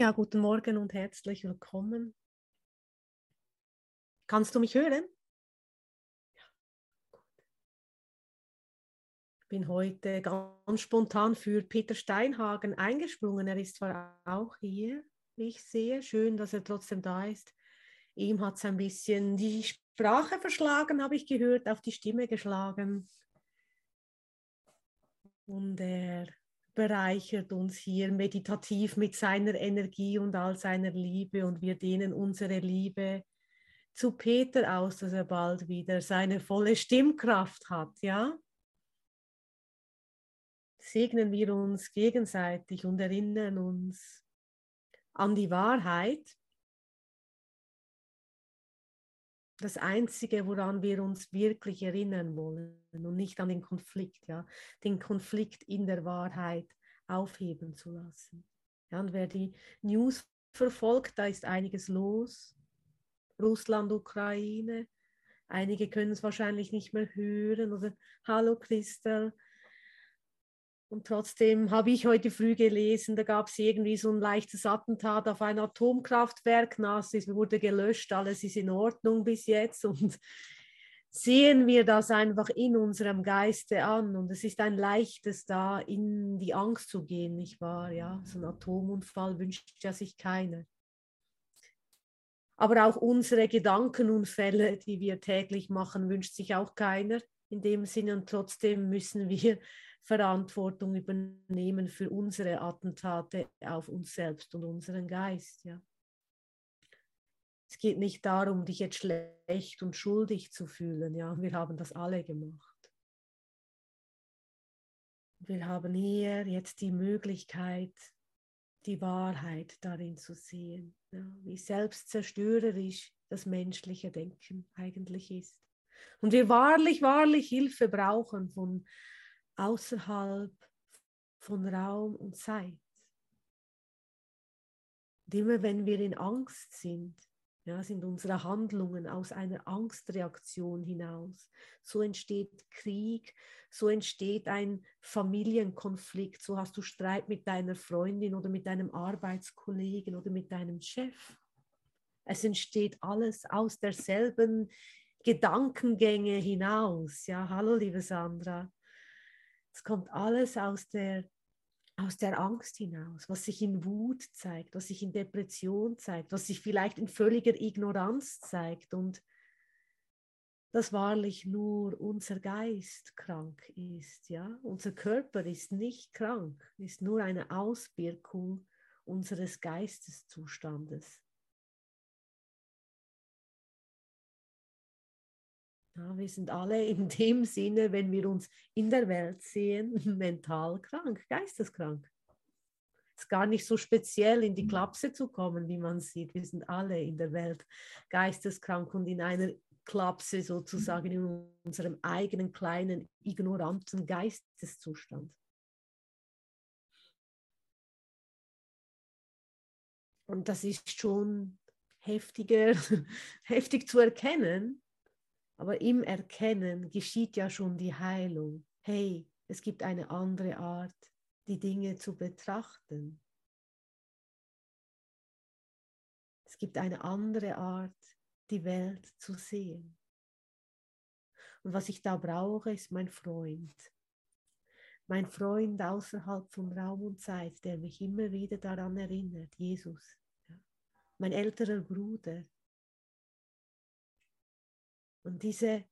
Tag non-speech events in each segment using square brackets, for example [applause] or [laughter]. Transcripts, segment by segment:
Ja, guten Morgen und herzlich willkommen. Kannst du mich hören? Ja, gut. Ich bin heute ganz spontan für Peter Steinhagen eingesprungen. Er ist zwar auch hier, wie ich sehe. Schön, dass er trotzdem da ist. Ihm hat es ein bisschen die Sprache verschlagen, habe ich gehört, auf die Stimme geschlagen. Und er bereichert uns hier meditativ mit seiner Energie und all seiner Liebe und wir dehnen unsere Liebe zu Peter aus, dass er bald wieder seine volle Stimmkraft hat, ja? Segnen wir uns gegenseitig und erinnern uns an die Wahrheit. Das Einzige, woran wir uns wirklich erinnern wollen und nicht an den Konflikt, ja, den Konflikt in der Wahrheit aufheben zu lassen. Ja, und wer die News verfolgt, da ist einiges los. Russland, Ukraine. Einige können es wahrscheinlich nicht mehr hören oder Hallo Christel. Und trotzdem habe ich heute früh gelesen, da gab es irgendwie so ein leichtes Attentat auf ein Atomkraftwerk. NAS wurde gelöscht, alles ist in Ordnung bis jetzt. Und sehen wir das einfach in unserem Geiste an. Und es ist ein leichtes da, in die Angst zu gehen, nicht wahr? Ja, so ein Atomunfall wünscht ja sich keiner. Aber auch unsere Gedankenunfälle, die wir täglich machen, wünscht sich auch keiner in dem Sinne. Und trotzdem müssen wir Verantwortung übernehmen für unsere Attentate auf uns selbst und unseren Geist. Ja. Es geht nicht darum, dich jetzt schlecht und schuldig zu fühlen. Ja, wir haben das alle gemacht. Wir haben hier jetzt die Möglichkeit, die Wahrheit darin zu sehen, ja, wie selbstzerstörerisch das menschliche Denken eigentlich ist. Und wir wahrlich, wahrlich Hilfe brauchen von außerhalb von Raum und Zeit. Und immer wenn wir in Angst sind, ja, sind unsere Handlungen aus einer Angstreaktion hinaus. So entsteht Krieg, so entsteht ein Familienkonflikt, so hast du Streit mit deiner Freundin oder mit deinem Arbeitskollegen oder mit deinem Chef. Es entsteht alles aus derselben Gedankengänge hinaus. Ja, hallo liebe Sandra. Es kommt alles aus der, aus der Angst hinaus, was sich in Wut zeigt, was sich in Depression zeigt, was sich vielleicht in völliger Ignoranz zeigt und dass wahrlich nur unser Geist krank ist. Ja? Unser Körper ist nicht krank, ist nur eine Auswirkung unseres Geisteszustandes. Ja, wir sind alle [laughs] in dem Sinne, wenn wir uns in der Welt sehen, [laughs] mental krank, geisteskrank. Es ist gar nicht so speziell in die Klapse zu kommen, wie man sieht. Wir sind alle in der Welt geisteskrank und in einer Klapse sozusagen in unserem eigenen kleinen, ignoranten Geisteszustand. Und das ist schon heftiger, [laughs] heftig zu erkennen, aber im Erkennen geschieht ja schon die Heilung. Hey, es gibt eine andere Art, die Dinge zu betrachten. Es gibt eine andere Art, die Welt zu sehen. Und was ich da brauche, ist mein Freund. Mein Freund außerhalb von Raum und Zeit, der mich immer wieder daran erinnert, Jesus. Mein älterer Bruder, und diese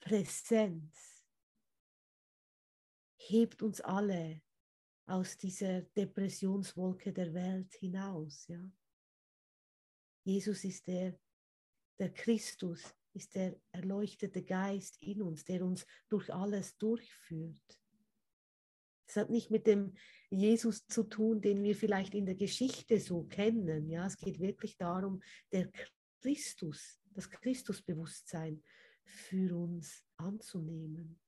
Präsenz hebt uns alle aus dieser Depressionswolke der Welt hinaus. Ja? Jesus ist der, der Christus, ist der erleuchtete Geist in uns, der uns durch alles durchführt. Es hat nicht mit dem Jesus zu tun, den wir vielleicht in der Geschichte so kennen. Ja, es geht wirklich darum, der Christus, das Christusbewusstsein für uns anzunehmen.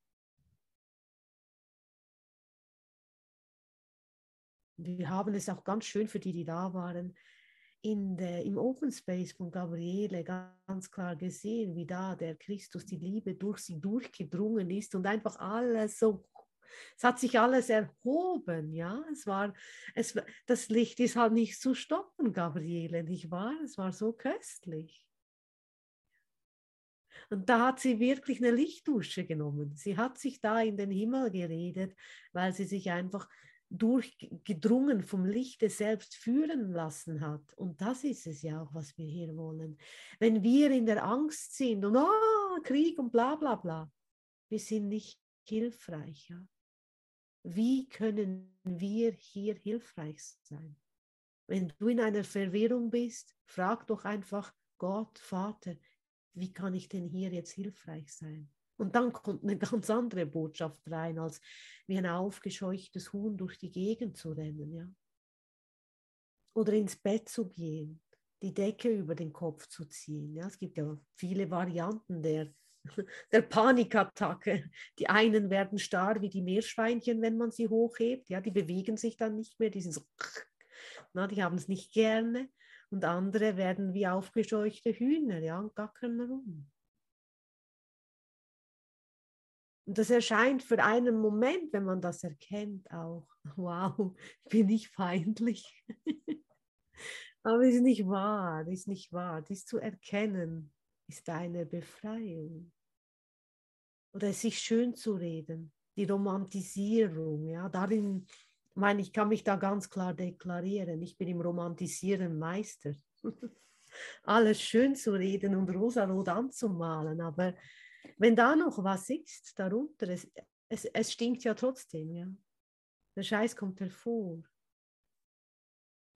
Wir haben es auch ganz schön für die, die da waren, in der, im Open Space von Gabriele ganz klar gesehen, wie da der Christus, die Liebe durch sie durchgedrungen ist und einfach alles so Es hat sich alles erhoben, ja. Es war, es, das Licht ist halt nicht zu stoppen, Gabriele, nicht wahr? Es war so köstlich. Und da hat sie wirklich eine Lichtdusche genommen. Sie hat sich da in den Himmel geredet, weil sie sich einfach durchgedrungen vom Lichte selbst führen lassen hat. Und das ist es ja auch, was wir hier wollen. Wenn wir in der Angst sind und oh, Krieg und bla bla bla, wir sind nicht hilfreich. Ja? Wie können wir hier hilfreich sein? Wenn du in einer Verwirrung bist, frag doch einfach Gott, Vater, wie kann ich denn hier jetzt hilfreich sein? Und dann kommt eine [laughs] ganz andere Botschaft rein, als wie ein aufgescheuchtes Huhn durch die Gegend zu rennen, ja. Oder ins Bett zu gehen, die Decke über den Kopf zu ziehen. Ja. Es gibt ja viele Varianten der, [laughs] der Panikattacke. Die einen werden starr wie die Meerschweinchen, wenn man sie hochhebt. Ja, die bewegen sich dann nicht mehr, die sind so, [laughs] na, die haben es nicht gerne. Und andere werden wie aufgescheuchte Hühner, ja, und gackern herum. Und das erscheint für einen Moment, wenn man das erkennt, auch, [laughs] wow, bin ich feindlich. [laughs] Aber es ist nicht wahr, ist nicht wahr. Dies zu erkennen ist eine Befreiung. Oder es sich schön zu reden, die Romantisierung, ja, darin, meine ich, kann mich da ganz klar deklarieren. Ich bin im Romantisieren Meister. [laughs] Alles schön zu reden und rosarot anzumalen, aber wenn da noch was ist darunter, es, es, es stinkt ja trotzdem, ja. Der Scheiß kommt hervor.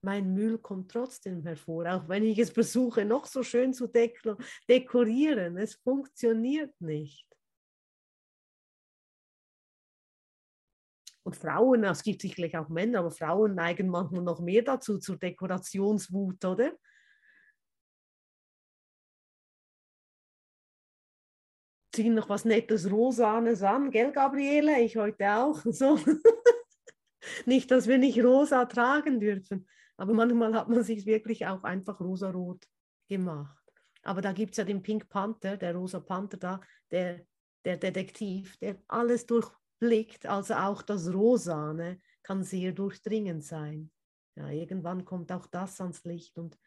Mein Müll kommt trotzdem hervor, auch wenn ich es versuche, noch so schön zu dekorieren. Es funktioniert nicht. Und Frauen, es gibt sicherlich auch Männer, aber Frauen neigen manchmal noch mehr dazu, zur Dekorationswut, oder? ziehen noch was Nettes Rosanes an, gell, Gabriele? Ich heute auch. [laughs] So. nicht, dass wir nicht rosa tragen dürfen, aber manchmal hat man sich wirklich auch einfach rosarot gemacht. Aber da gibt es ja den Pink Panther, der rosa Panther da, der, der Detektiv, der alles durchblickt, also auch das Rosane kann sehr durchdringend sein. Ja, irgendwann kommt auch das ans Licht und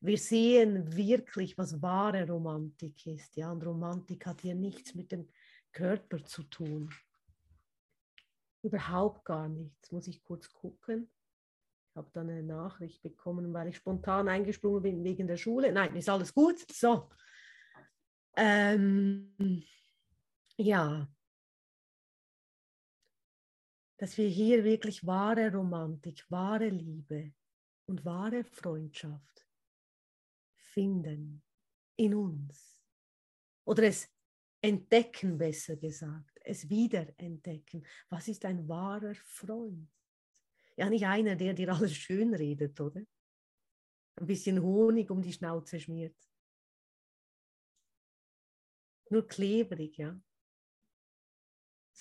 wir sehen wirklich, was wahre Romantik ist. Ja, und Romantik hat hier nichts mit dem Körper zu tun. Überhaupt gar nichts. Muss ich kurz gucken. Ich habe dann eine Nachricht bekommen, weil ich spontan eingesprungen bin wegen der Schule. Nein, ist alles gut. So. Ähm, ja. Dass wir hier wirklich wahre Romantik, wahre Liebe und wahre Freundschaft finden in uns. Oder es entdecken, besser gesagt, es wiederentdecken. Was ist ein wahrer Freund? Ja, nicht einer, der dir alles schön redet, oder? Ein bisschen Honig um die Schnauze schmiert. Nur klebrig, ja.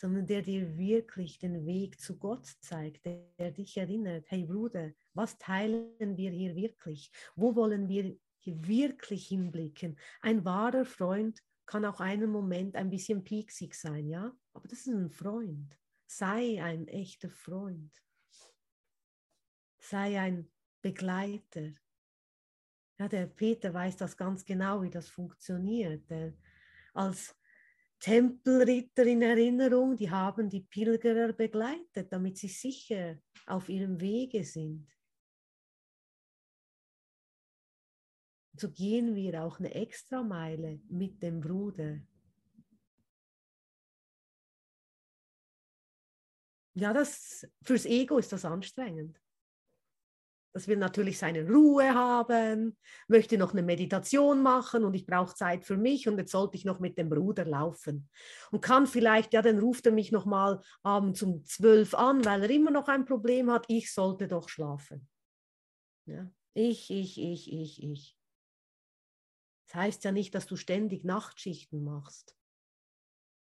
Sondern der dir wirklich den Weg zu Gott zeigt, der, der dich erinnert, hey Bruder, was teilen wir hier wirklich? Wo wollen wir wirklich hinblicken. Ein wahrer Freund kann auch einen Moment ein bisschen pieksig sein, ja, aber das ist ein Freund. Sei ein echter Freund. Sei ein Begleiter. Ja, der Peter weiß das ganz genau, wie das funktioniert. Der, als Tempelritter in Erinnerung, die haben die Pilgerer begleitet, damit sie sicher auf ihrem Wege sind. so gehen wir auch eine Extrameile mit dem Bruder. Ja, das, fürs Ego ist das anstrengend. Das will natürlich seine Ruhe haben, möchte noch eine Meditation machen und ich brauche Zeit für mich und jetzt sollte ich noch mit dem Bruder laufen. Und kann vielleicht, ja, dann ruft er mich noch mal abends um zwölf an, weil er immer noch ein Problem hat, ich sollte doch schlafen. Ja, ich, ich, ich, ich, ich. Das heißt ja nicht, dass du ständig Nachtschichten machst.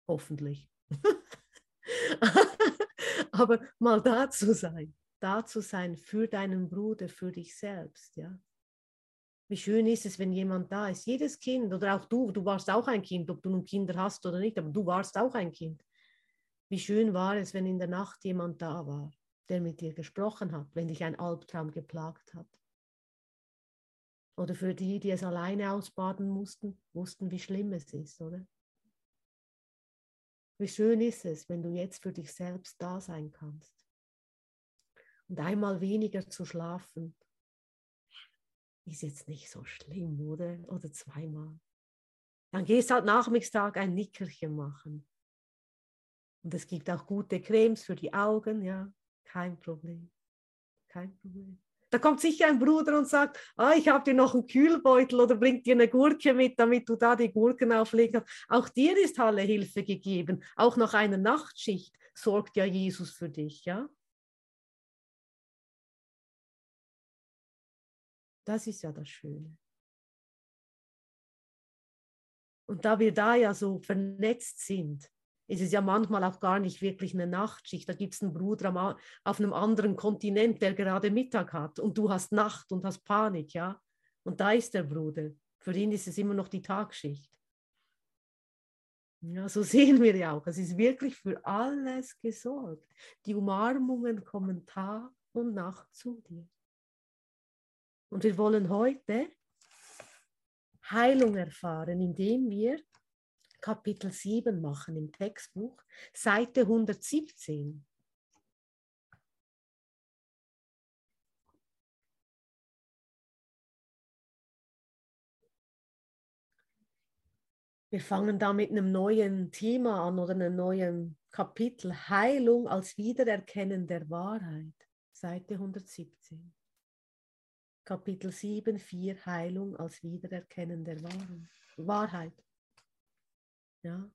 Hoffentlich. [laughs] Aber mal da zu sein, da zu sein für deinen Bruder, für dich selbst, ja. Wie schön ist es, wenn jemand da ist. Jedes Kind oder auch du, du warst auch ein Kind, ob du nun Kinder hast oder nicht, aber du warst auch ein Kind. Wie schön war es, wenn in der Nacht jemand da war, der mit dir gesprochen hat, wenn dich ein Albtraum geplagt hat. Oder für die, die es alleine ausbaden mussten, wussten, wie schlimm es ist, oder? Wie schön ist es, wenn du jetzt für dich selbst da sein kannst. Und einmal weniger zu schlafen, ist jetzt nicht so schlimm, oder? Oder zweimal. Dann gehst halt Nachmittag ein Nickerchen machen. Und es gibt auch gute Cremes für die Augen, ja, kein Problem. Kein Problem. Da kommt sicher ein Bruder und sagt, ah, ich habe dir noch einen Kühlbeutel oder bringt dir eine Gurke mit, damit du da die Gurken auflegen kannst. Auch dir ist alle Hilfe gegeben. Auch nach einer Nachtschicht sorgt ja Jesus für dich, ja? Das ist ja das Schöne. Und da wir da ja so vernetzt sind, ist es ja manchmal auch gar nicht wirklich eine Nachtschicht. Da gibt es einen Bruder auf einem anderen Kontinent, der gerade Mittag hat und du hast Nacht und hast Panik, ja. Und da ist der Bruder. Für ihn ist es immer noch die Tagschicht. Ja, so [laughs] sehen wir ja auch. Es ist wirklich für alles gesorgt. Die Umarmungen kommen Tag und Nacht zu dir. Und wir wollen heute Heilung erfahren, indem wir Kapitel 7 machen im Textbuch, Seite 117. Wir fangen da mit einem neuen Thema an oder einem neuen Kapitel. Heilung als Wiedererkennen der Wahrheit. Seite 117. Kapitel 7, 4 Heilung als Wiedererkennen der Wahrheit. Ja?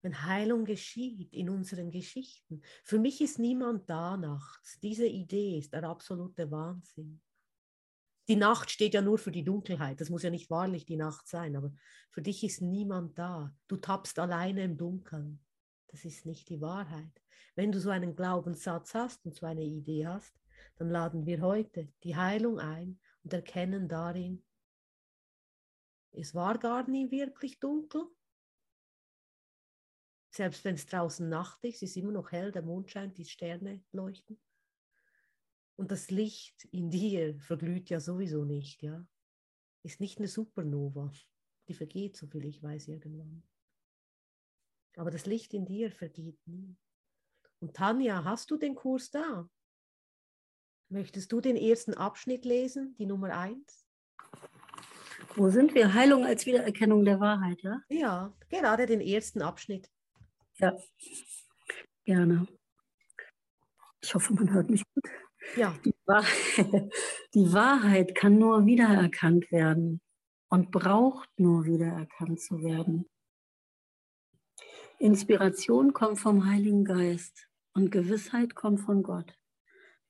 Wenn Heilung geschieht in unseren Geschichten. Für mich ist niemand da nachts. Diese Idee ist der absolute Wahnsinn. Die Nacht steht ja nur für die Dunkelheit. Das muss ja nicht wahrlich die Nacht sein, aber für dich ist niemand da. Du tappst alleine im Dunkeln. Das ist nicht die Wahrheit. Wenn du so einen Glaubenssatz hast und so eine Idee hast, dann laden wir heute die Heilung ein und erkennen darin, es war gar nie wirklich dunkel, selbst wenn es draußen Nacht ist, ist es immer noch hell, der Mond scheint, die Sterne leuchten. Und das Licht in dir verglüht ja sowieso nicht, ja. Ist nicht eine Supernova. Die vergeht, so viel ich weiß, irgendwann. Aber das Licht in dir vergeht nie. Und Tanja, hast du den Kurs da? Möchtest du den ersten Abschnitt lesen, die Nummer eins? Wo sind wir? Heilung als Wiedererkennung der Wahrheit, ja? Ja, gerade den ersten Abschnitt. Ja, gerne. Ich hoffe, man hört mich gut. Ja. Die Wahrheit, [laughs] die Wahrheit kann nur wiedererkannt werden und braucht nur wiedererkannt zu werden. Inspiration kommt vom Heiligen Geist und Gewissheit kommt von Gott,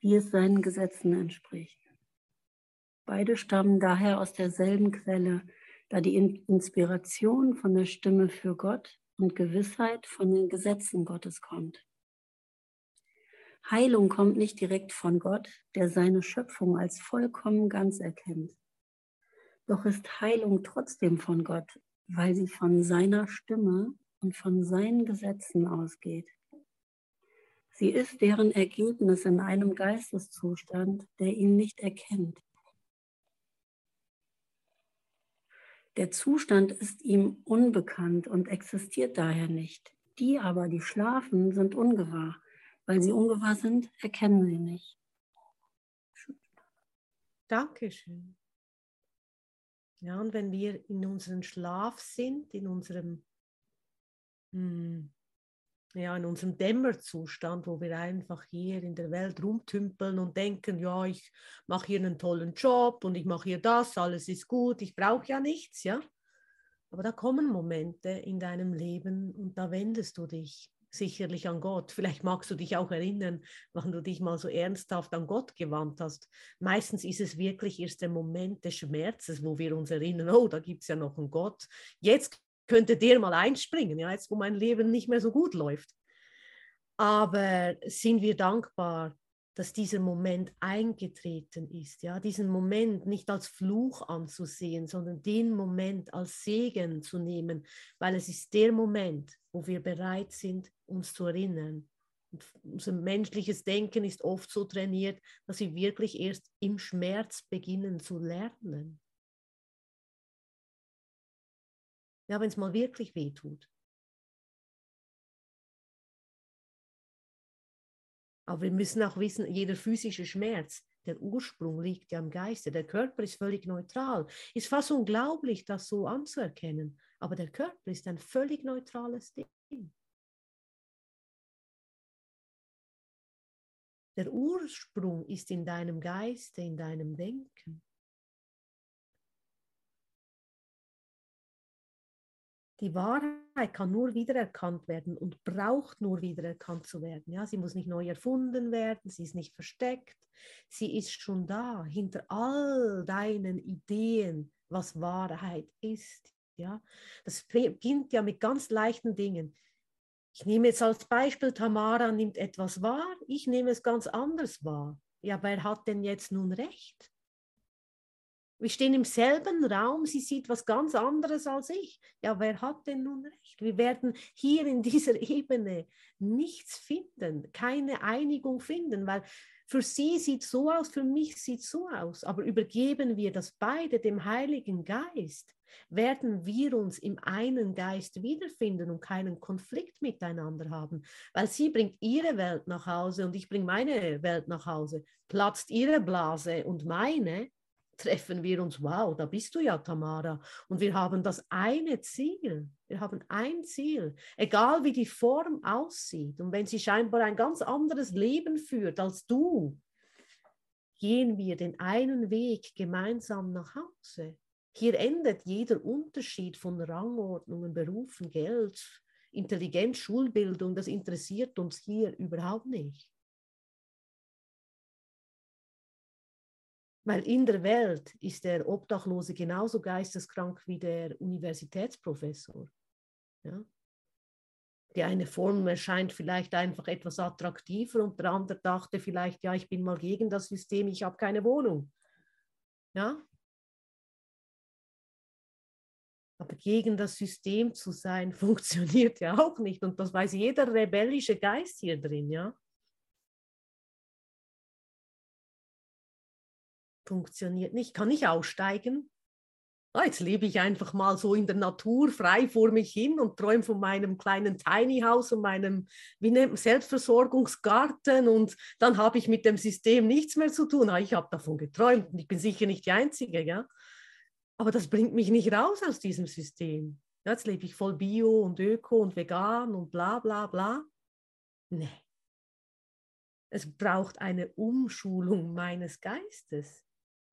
wie es seinen Gesetzen entspricht. Beide stammen daher aus derselben Quelle, da die Inspiration von der Stimme für Gott und Gewissheit von den Gesetzen Gottes kommt. Heilung kommt nicht direkt von Gott, der seine Schöpfung als vollkommen ganz erkennt. Doch ist Heilung trotzdem von Gott, weil sie von seiner Stimme und von seinen Gesetzen ausgeht. Sie ist deren Ergebnis in einem Geisteszustand, der ihn nicht erkennt. Der Zustand ist ihm unbekannt und existiert daher nicht. Die aber, die schlafen, sind ungewahr. Weil sie ungewahr sind, erkennen sie nicht. Dankeschön. Ja, und wenn wir in unserem Schlaf sind, in unserem hm, ja, in unserem Dämmerzustand, wo wir einfach hier in der Welt rumtümpeln und denken, ja, ich mache hier einen tollen Job und ich mache hier das, alles ist gut, ich brauche ja nichts, ja. Aber da kommen Momente in deinem Leben und da wendest du dich sicherlich an Gott. Vielleicht magst du dich auch erinnern, wann du dich mal so ernsthaft an Gott gewandt hast. Meistens ist es wirklich erst der Moment des Schmerzes, wo wir uns erinnern, oh, da gibt es ja noch einen Gott. Jetzt könnte der mal einspringen, ja, jetzt wo mein Leben nicht mehr so gut läuft. Aber sind wir dankbar, dass dieser Moment eingetreten ist, ja, diesen Moment nicht als Fluch anzusehen, sondern den Moment als Segen zu nehmen, weil es ist der Moment, wo wir bereit sind, uns zu erinnern. Und unser menschliches Denken ist oft so trainiert, dass wir wirklich erst im Schmerz beginnen zu lernen. Ja, wenn es mal wirklich weh tut. Aber wir müssen auch wissen, jeder physische Schmerz, der Ursprung liegt ja im Geiste. Der Körper ist völlig neutral. Ist fast unglaublich, das so anzuerkennen. Aber der Körper ist ein völlig neutrales Ding. Der Ursprung ist in deinem Geiste, in deinem Denken. Die Wahrheit kann nur wiedererkannt werden und braucht nur wiedererkannt zu werden. Ja, sie muss nicht neu erfunden werden, sie ist nicht versteckt, sie ist schon da, hinter all deinen Ideen, was Wahrheit ist. Ja, das beginnt ja mit ganz leichten Dingen. Ich nehme jetzt als Beispiel, Tamara nimmt etwas wahr, ich nehme es ganz anders wahr. Ja, wer hat denn jetzt nun recht? Wir stehen im selben Raum, sie sieht was ganz anderes als ich. Ja, wer hat denn nun recht? Wir werden hier in dieser [laughs] Ebene nichts finden, keine Einigung finden, weil für sie sieht so aus, für mich sieht so aus. Aber übergeben wir das beide dem Heiligen Geist, werden wir uns im einen Geist wiederfinden und keinen Konflikt miteinander haben, weil sie bringt ihre Welt nach Hause und ich bringe meine Welt nach Hause. Platzt ihre Blase und meine, treffen wir uns, wow, da bist du ja, Tamara. Und wir haben das eine Ziel. Wir haben ein Ziel, egal wie die Form aussieht. Und wenn sie scheinbar ein ganz anderes Leben führt als du, gehen wir den einen Weg gemeinsam nach Hause. Hier endet jeder Unterschied von Rangordnungen, Berufen, Geld, Intelligenz, Schulbildung. Das interessiert uns hier überhaupt nicht. Weil in der Welt ist der Obdachlose genauso geisteskrank wie der Universitätsprofessor. Ja? Die eine Form erscheint vielleicht einfach etwas attraktiver und der andere dachte vielleicht, ja, ich bin mal gegen das System, ich habe keine Wohnung. Ja? Aber gegen das System zu sein, [laughs] funktioniert ja auch nicht. Und das weiß jeder rebellische Geist hier drin, ja. Funktioniert nicht. Kann ich aussteigen? Ah, jetzt lebe ich einfach mal so in der Natur frei vor mich hin und träume von meinem kleinen Tiny House und meinem wie nennt, Selbstversorgungsgarten und dann habe ich mit dem System nichts mehr zu tun. Ah, ich habe davon geträumt und ich bin sicher nicht die Einzige, ja. Aber das bringt mich nicht raus aus diesem System. Ja, jetzt lebe ich voll Bio und Öko und vegan und bla bla bla. Nee. Es braucht eine Umschulung meines Geistes.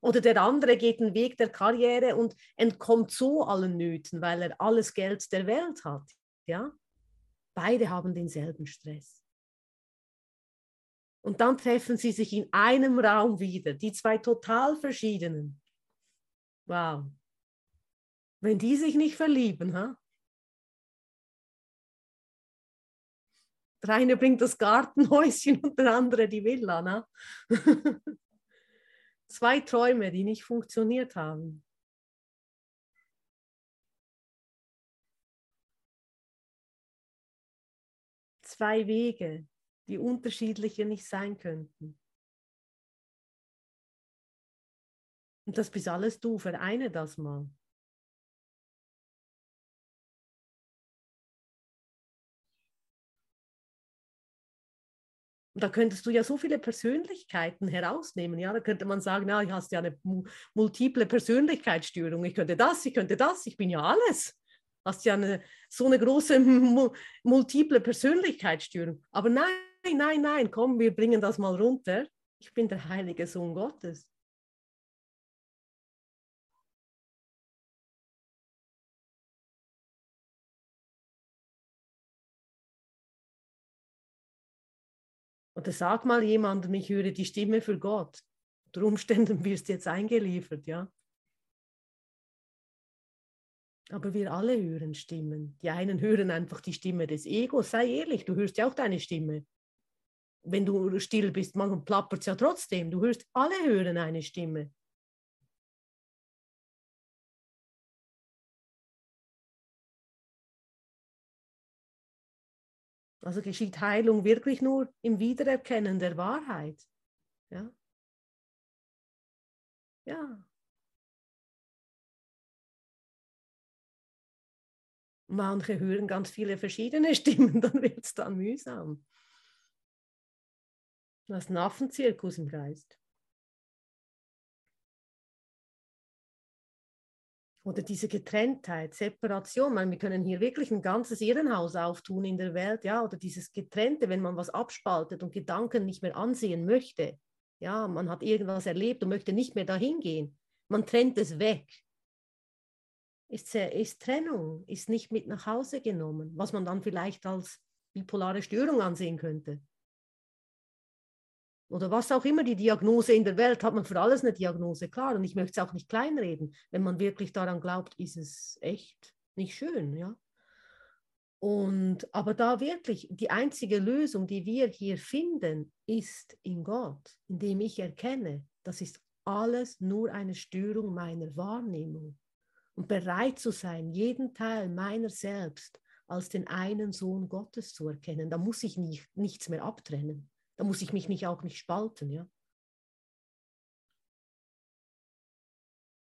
Oder der andere geht den Weg der Karriere und entkommt so allen Nöten, weil er alles Geld der Welt hat. Ja? Beide haben denselben Stress. Und dann treffen sie sich in einem Raum wieder, die zwei total verschiedenen. Wow. Wenn die sich nicht verlieben, ha? Der eine bringt das Gartenhäuschen [laughs] und der andere die Villa. Ne? [laughs] Zwei Träume, die nicht funktioniert haben. Zwei Wege, die unterschiedlicher nicht sein könnten. Und das bist alles du, vereine das mal. Da könntest du ja so viele Persönlichkeiten herausnehmen. Ja, da könnte man sagen, ja, du hast ja eine multiple Persönlichkeitsstörung. Ich könnte das, ich könnte das, ich bin ja alles. Hast ja eine, so eine große [laughs] multiple Persönlichkeitsstörung. Aber nein, nein, nein, komm, wir bringen das mal runter. Ich bin der heilige Sohn Gottes. Oder sag mal jemandem, ich höre die Stimme für Gott. Unter Umständen [laughs] wirst du jetzt eingeliefert, ja. Aber wir alle hören Stimmen. Die einen hören einfach die Stimme des Egos. Sei ehrlich, du hörst ja auch deine Stimme. wenn du still bist, man plappert es ja trotzdem. Du hörst, alle hören eine Stimme. Also geschieht Heilung wirklich nur im Wiedererkennen der Wahrheit. Ja. Ja. Manche hören ganz viele verschiedene [laughs] Stimmen, dann wird es dann mühsam. Das Affenzirkus im Geist. Oder diese Getrenntheit, Separation. Meine, wir können hier wirklich ein ganzes Irrenhaus auftun in der Welt, ja, oder dieses Getrennte, wenn man was abspaltet und Gedanken nicht mehr ansehen möchte. Ja, man hat irgendwas erlebt und möchte nicht mehr dahin gehen. Man trennt es weg. Ist, ist Trennung, ist nicht mit nach Hause genommen, was man dann vielleicht als bipolare Störung ansehen könnte. Oder was auch immer die Diagnose in der Welt, hat man für alles eine Diagnose, klar. Und ich möchte es auch nicht kleinreden. Wenn man wirklich daran glaubt, ist es echt nicht schön, ja. Und, aber da wirklich die einzige Lösung, die wir hier finden, ist in Gott, indem ich erkenne, das ist alles nur eine Störung meiner Wahrnehmung. Und bereit zu sein, jeden Teil meiner selbst als den einen Sohn Gottes zu erkennen, da muss ich nicht, nichts mehr abtrennen. Da muss ich mich nicht auch nicht spalten, ja.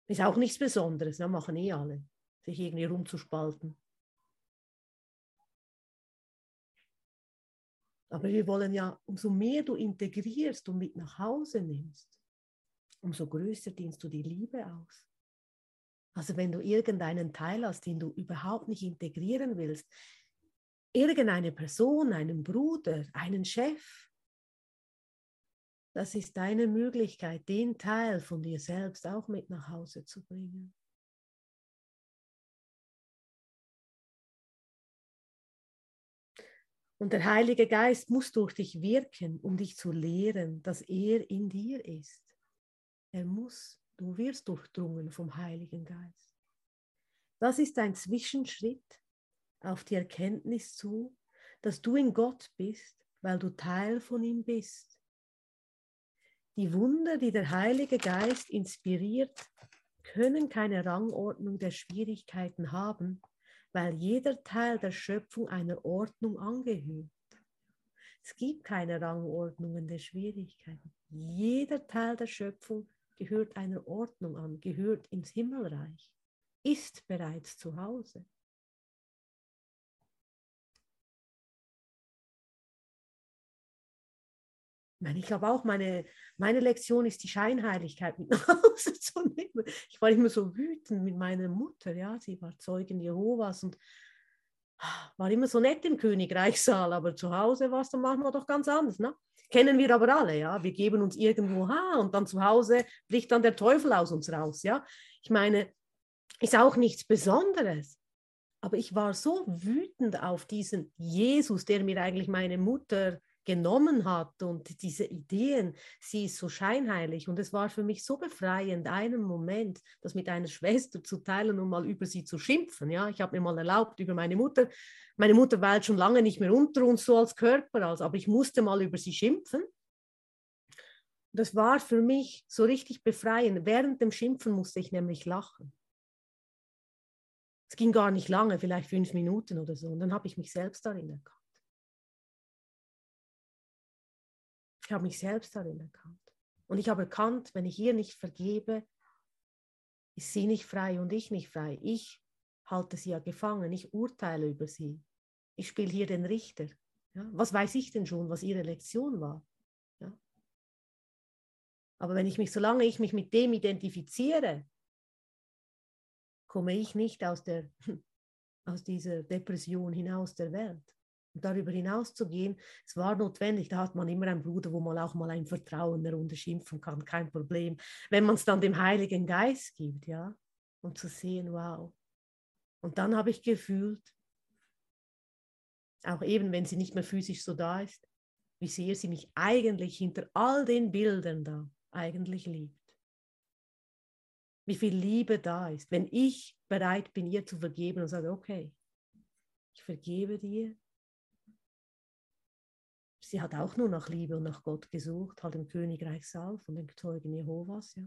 Ist auch nichts Besonderes, da machen eh alle, sich irgendwie rumzuspalten. Aber wir wollen ja, umso mehr du integrierst und mit nach Hause nimmst, umso größer dienst du die Liebe aus. Also wenn du irgendeinen Teil hast, den du überhaupt nicht integrieren willst, irgendeine Person, einen Bruder, einen Chef, das ist deine Möglichkeit, den Teil von dir selbst auch mit nach Hause zu bringen. Und der Heilige Geist muss durch dich wirken, um dich zu lehren, dass er in dir ist. Er muss, du wirst durchdrungen vom Heiligen Geist. Das ist ein Zwischenschritt auf die Erkenntnis zu, dass du in Gott bist, weil du Teil von ihm bist. Die Wunder, die der Heilige Geist inspiriert, können keine Rangordnung der Schwierigkeiten haben, weil jeder Teil der Schöpfung einer Ordnung angehört. Es gibt keine Rangordnungen der Schwierigkeiten. Jeder Teil der Schöpfung gehört einer Ordnung an, gehört ins Himmelreich, ist bereits zu Hause. Ich glaube auch, meine, meine Lektion ist die Scheinheiligkeit mit nach Hause [laughs] zu nehmen. Ich war immer so wütend mit meiner Mutter, ja, sie war Zeugin Jehovas und war immer so nett im Königreichssaal, aber zu Hause war es dann manchmal doch ganz anders. Ne? Kennen wir aber alle, ja. Wir geben uns irgendwo ha und dann zu Hause bricht dann der Teufel aus uns raus, ja. Ich meine, ist auch nichts Besonderes. Aber ich war so wütend auf diesen Jesus, der mir eigentlich meine Mutter genommen hat und diese Ideen, sie ist so scheinheilig. Und es war für mich so befreiend, einen Moment, das mit einer Schwester zu teilen und mal über sie zu schimpfen. Ja, ich habe mir mal erlaubt, über meine Mutter, meine Mutter war jetzt schon lange nicht mehr unter uns so als Körper, also, aber ich musste mal über sie schimpfen. Das war für mich so richtig befreiend. Während dem Schimpfen musste ich nämlich lachen. Es ging gar nicht lange, vielleicht fünf Minuten oder so. Und dann habe ich mich selbst darin erkannt. Ich habe mich selbst darin erkannt. Und ich habe erkannt, wenn ich ihr nicht vergebe, ist sie nicht frei und ich nicht frei. Ich halte sie ja gefangen, ich urteile über sie. Ich spiele hier den Richter. Ja? Was weiß ich denn schon, was ihre Lektion war? Ja? Aber wenn ich mich, solange ich mich mit dem identifiziere, komme ich nicht aus, der, [laughs] aus dieser Depression hinaus der Welt darüber hinaus zu gehen, es war notwendig, da hat man immer einen Bruder, wo man auch mal ein Vertrauen darunter schimpfen kann, kein Problem. Wenn man es dann dem Heiligen Geist gibt, ja, und zu sehen, wow. Und dann habe ich gefühlt, auch eben wenn sie nicht mehr physisch so da ist, wie sehr sie mich eigentlich hinter all den Bildern da eigentlich liebt. Wie viel Liebe da ist, wenn ich bereit bin, ihr zu vergeben und sage, okay, ich vergebe dir, sie hat auch nur nach Liebe und nach Gott gesucht, halt im Königreich Saal von den Zeugen Jehovas, ja.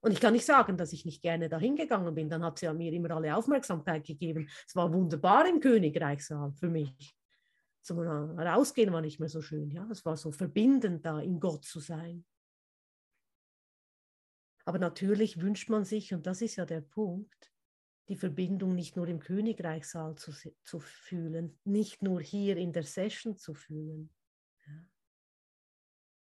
Und ich kann nicht sagen, dass ich nicht gerne dahin gegangen bin. Dann hat sie mir immer alle Aufmerksamkeit gegeben. Es war wunderbar im Königreichssaal für mich. Zum Rausgehen war nicht mehr so schön. Ja, es war so verbindend da, in Gott zu sein. Aber natürlich wünscht man sich, und das ist ja der Punkt, die Verbindung nicht nur im Königreichssaal zu, zu fühlen, nicht nur hier in der Session zu fühlen, ja,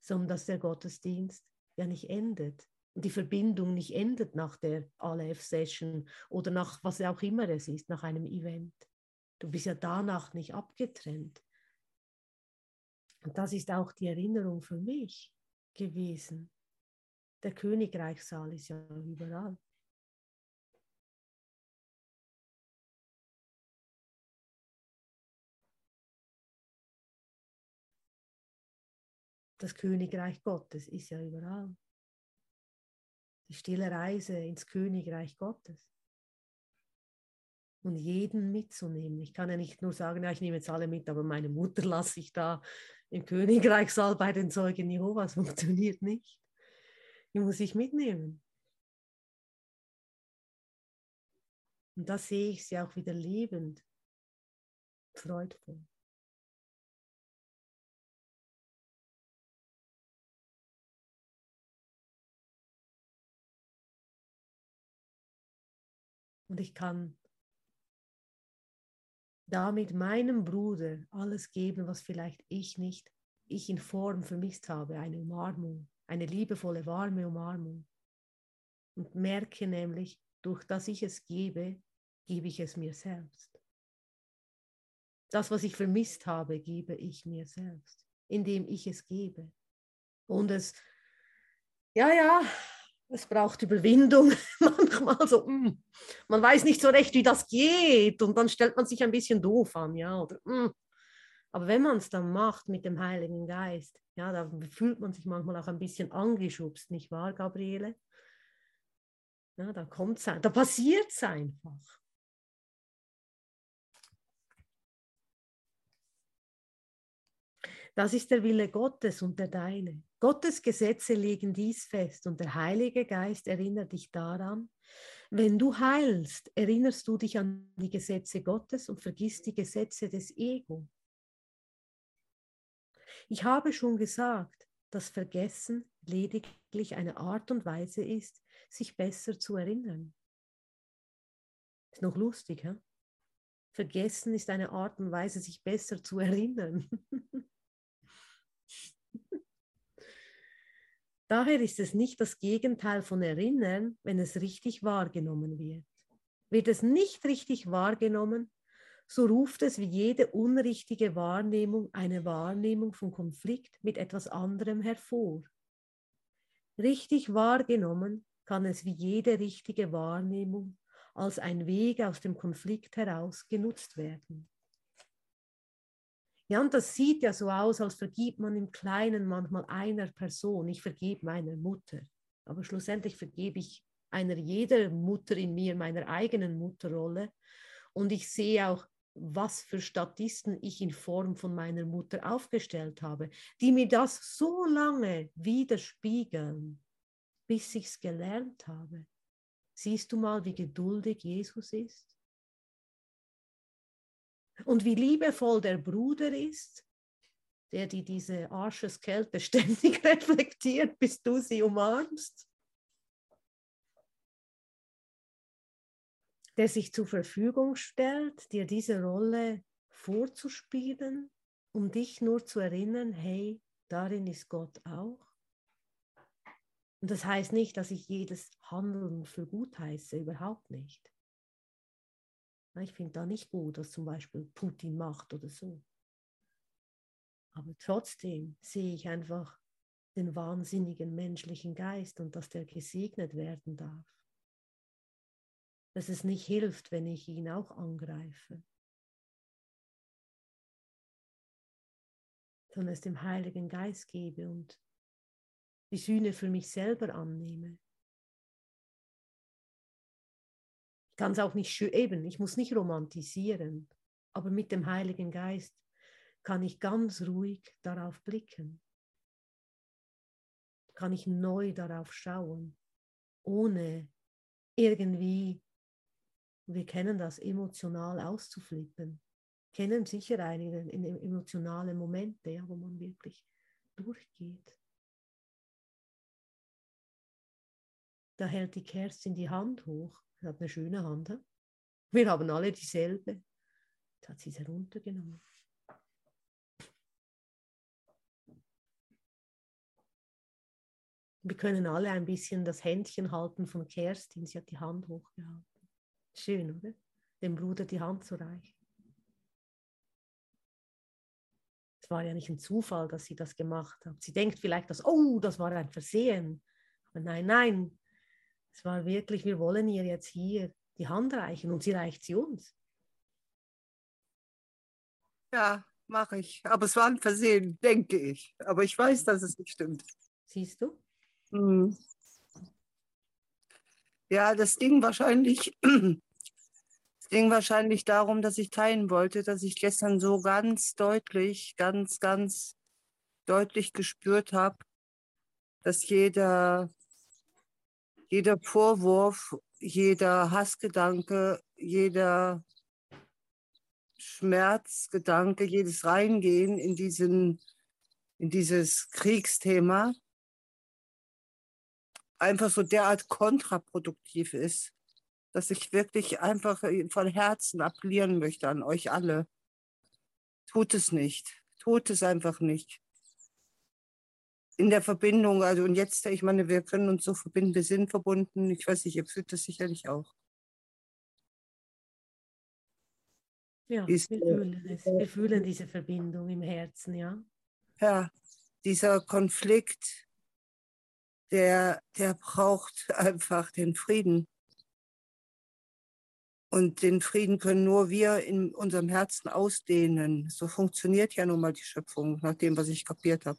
sondern dass der Gottesdienst ja nicht endet und die Verbindung nicht endet nach der Aleph-Session oder nach was auch immer es ist, nach einem Event. Du bist ja danach nicht abgetrennt. Und das ist auch die Erinnerung für mich gewesen. Der Königreichssaal ist ja überall. Das Königreich Gottes ist ja überall die stille Reise ins Königreich Gottes. Und jeden mitzunehmen. Ich kann ja nicht nur sagen, ja, ich nehme jetzt alle mit, aber meine Mutter lasse ich da im Königreichsaal bei den Zeugen Jehovas. Funktioniert nicht. Die muss ich mitnehmen. Und da sehe ich sie auch wieder lebend, freudvoll. Und ich kann damit meinem Bruder alles geben, was vielleicht ich nicht, ich in Form vermisst habe, eine Umarmung, eine liebevolle, warme Umarmung. Und merke nämlich, durch das ich es gebe, gebe ich es mir selbst. Das, was ich vermisst habe, gebe ich mir selbst, indem ich es gebe. Und es, ja, ja, es braucht Überwindung [laughs] manchmal so, mm, man weiß nicht so recht, wie das geht und dann stellt man sich ein bisschen doof an, ja, oder, mm. aber wenn man es dann macht mit dem Heiligen Geist, ja, da fühlt man sich manchmal auch ein bisschen angeschubst, nicht wahr, Gabriele? Ja, da kommt es, da passiert es einfach. Das ist der Wille Gottes und der deine. Gottes Gesetze legen dies fest und der Heilige Geist erinnert dich daran. Wenn du heilst, erinnerst du dich an die Gesetze Gottes und vergisst die Gesetze des Ego. Ich habe schon gesagt, dass Vergessen lediglich eine Art und Weise ist, sich besser zu erinnern. Ist noch lustig, hä? Vergessen ist eine Art und Weise, sich besser zu erinnern. [laughs] Daher ist es nicht das Gegenteil von Erinnern, wenn es richtig wahrgenommen wird. Wird es nicht richtig wahrgenommen, so ruft es wie jede unrichtige Wahrnehmung eine Wahrnehmung von Konflikt mit etwas anderem hervor. Richtig wahrgenommen kann es wie jede richtige Wahrnehmung als ein Weg aus dem Konflikt heraus genutzt werden. Ja, und das sieht ja so aus, als vergibt man im Kleinen manchmal einer Person. Ich vergebe meiner Mutter, aber schlussendlich vergebe ich einer jeder Mutter in mir, meiner eigenen Mutterrolle. Und ich sehe auch, was für Statisten ich in Form von meiner Mutter aufgestellt habe, die mir das so lange widerspiegeln, bis ich es gelernt habe. Siehst du mal, wie geduldig Jesus ist? Und wie liebevoll der Bruder ist, der die diese Arscheskälte [laughs] ständig reflektiert, bis du sie umarmst. Der sich zur Verfügung stellt, dir diese Rolle vorzuspielen, um dich nur zu erinnern, hey, darin ist Gott auch. Und das heißt nicht, dass ich jedes Handeln für gut heiße, überhaupt nicht. Ich finde da nicht gut, was zum Beispiel Putin macht oder so. Aber trotzdem sehe ich einfach den wahnsinnigen menschlichen Geist und dass der gesegnet werden darf. Dass es nicht hilft, wenn ich ihn auch angreife, sondern es dem Heiligen Geist gebe und die Sühne für mich selber annehme. Kann es auch nicht schön, eben, ich muss nicht romantisieren, aber mit dem Heiligen Geist kann ich ganz ruhig darauf blicken. Kann ich neu darauf schauen, ohne irgendwie, wir kennen das, emotional auszuflippen. Kennen sicher einige emotionale Momente, ja, wo man wirklich durchgeht. Da hält die Kerstin die Hand hoch. Sie hat eine schöne Hand. Wir haben alle dieselbe. Jetzt hat sie es heruntergenommen. Wir können alle ein bisschen das Händchen halten von Kerstin. Sie hat die Hand hochgehalten. Schön, oder? Dem Bruder die Hand zu reichen. Es war ja nicht ein Zufall, dass sie das gemacht hat. Sie denkt vielleicht, dass, oh, das war ein Versehen. Aber nein, nein. Es war wirklich, wir wollen ihr jetzt hier die Hand reichen und sie reicht sie uns. Ja, mache ich. Aber es war ein Versehen, denke ich. Aber ich weiß, dass es nicht stimmt. Siehst du? Mhm. Ja, das ging wahrscheinlich, [clears throat] ging wahrscheinlich darum, dass ich teilen wollte, dass ich gestern so ganz deutlich, ganz, ganz deutlich gespürt habe, dass jeder, jeder Vorwurf, jeder Hassgedanke, jeder Schmerzgedanke, jedes Reingehen in, diesen, in dieses Kriegsthema einfach so derart kontraproduktiv ist, dass ich wirklich einfach von Herzen appellieren möchte an euch alle. Tut es nicht. Tut es einfach nicht. In der Verbindung, also und jetzt, ich meine, wir können uns so verbinden, wir sind verbunden. Ich weiß nicht, ihr fühlt das sicherlich auch. Ja, wir fühlen es. Wir fühlen diese Verbindung im Herzen, ja. Ja, dieser Konflikt, der, der braucht einfach den Frieden. Und den Frieden können nur wir in unserem Herzen ausdehnen. So funktioniert ja nun mal die Schöpfung, nach dem, was ich kapiert habe.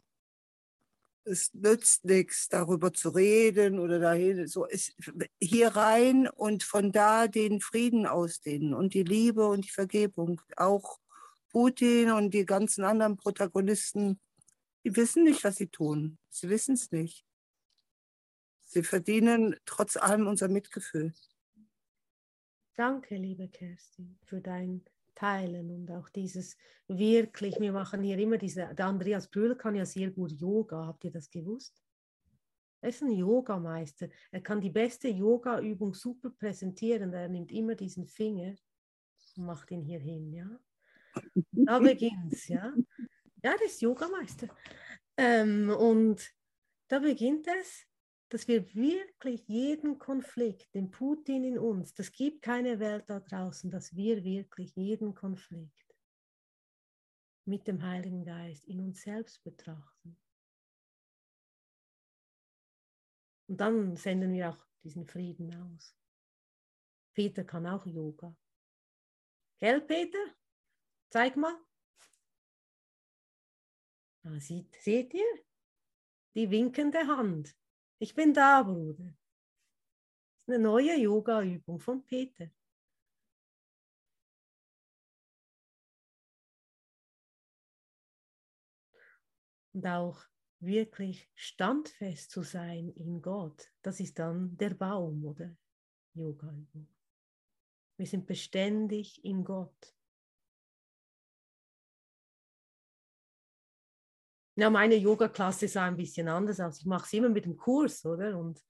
Es nützt nichts, darüber zu reden oder dahin. So ist hier rein und von da den Frieden ausdehnen und die Liebe und die Vergebung. Auch Putin und die ganzen anderen Protagonisten, die wissen nicht, was sie tun. Sie wissen es nicht. Sie verdienen trotz allem unser Mitgefühl. Danke, liebe Kerstin, für dein Teilen und auch dieses wirklich, wir machen hier immer diese, der Andreas Brühl kann ja sehr gut Yoga, habt ihr das gewusst? Er ist ein Yogameister. Er kann die beste Yoga-Übung super präsentieren. Er nimmt immer diesen Finger und macht ihn hier hin, ja. [laughs] Da beginnt's, ja. Ja, der ist Yogameister. Ähm, und da beginnt es dass wir wirklich jeden Konflikt, den Putin in uns, das gibt keine Welt da draußen, dass wir wirklich jeden Konflikt mit dem Heiligen Geist in uns selbst betrachten. Und dann senden wir auch diesen Frieden aus. Peter kann auch Yoga. Gell, Peter? Zeig mal. Ah, seht, seht ihr? Die winkende Hand. Ich bin da, Bruder. Eine neue Yoga-Übung von Peter. Und auch wirklich standfest zu sein in Gott, das ist dann der Baum oder Yoga-Übung. Wir sind beständig in Gott. Ja, meine Yoga-Klasse sah ein bisschen anders aus. Ich mache es immer mit dem Kurs, oder? Und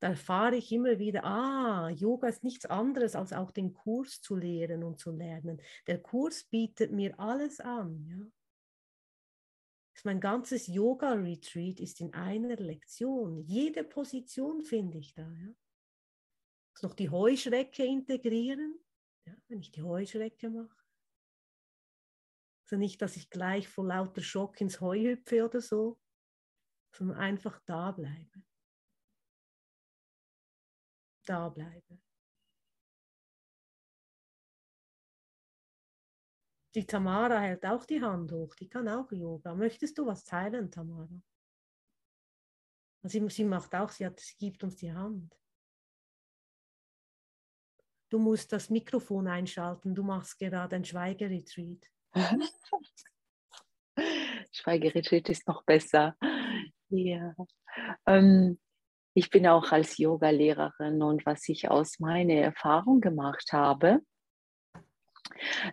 da erfahre ich immer wieder, ah, Yoga ist nichts anderes, als auch den Kurs zu lehren und zu lernen. Der Kurs bietet mir alles an, ja. Mein ganzes Yoga-Retreat ist in einer Lektion. Jede Position finde ich da, ja. Noch die Heuschrecke integrieren, ja, wenn ich die Heuschrecke mache. Also nicht, dass ich gleich vor lauter Schock ins Heu hüpfe oder so, sondern einfach da bleibe. Da bleibe. Die Tamara hält auch die Hand hoch, die kann auch Yoga. Möchtest du was teilen, Tamara? Sie, sie macht auch, sie, hat, sie gibt uns die Hand. Du musst das Mikrofon einschalten, du machst gerade ein Schweigeretreat. Schweigeretreat ist noch besser. Ja. Ähm, ich bin auch als Yoga-Lehrerin und was ich aus meiner Erfahrung gemacht habe,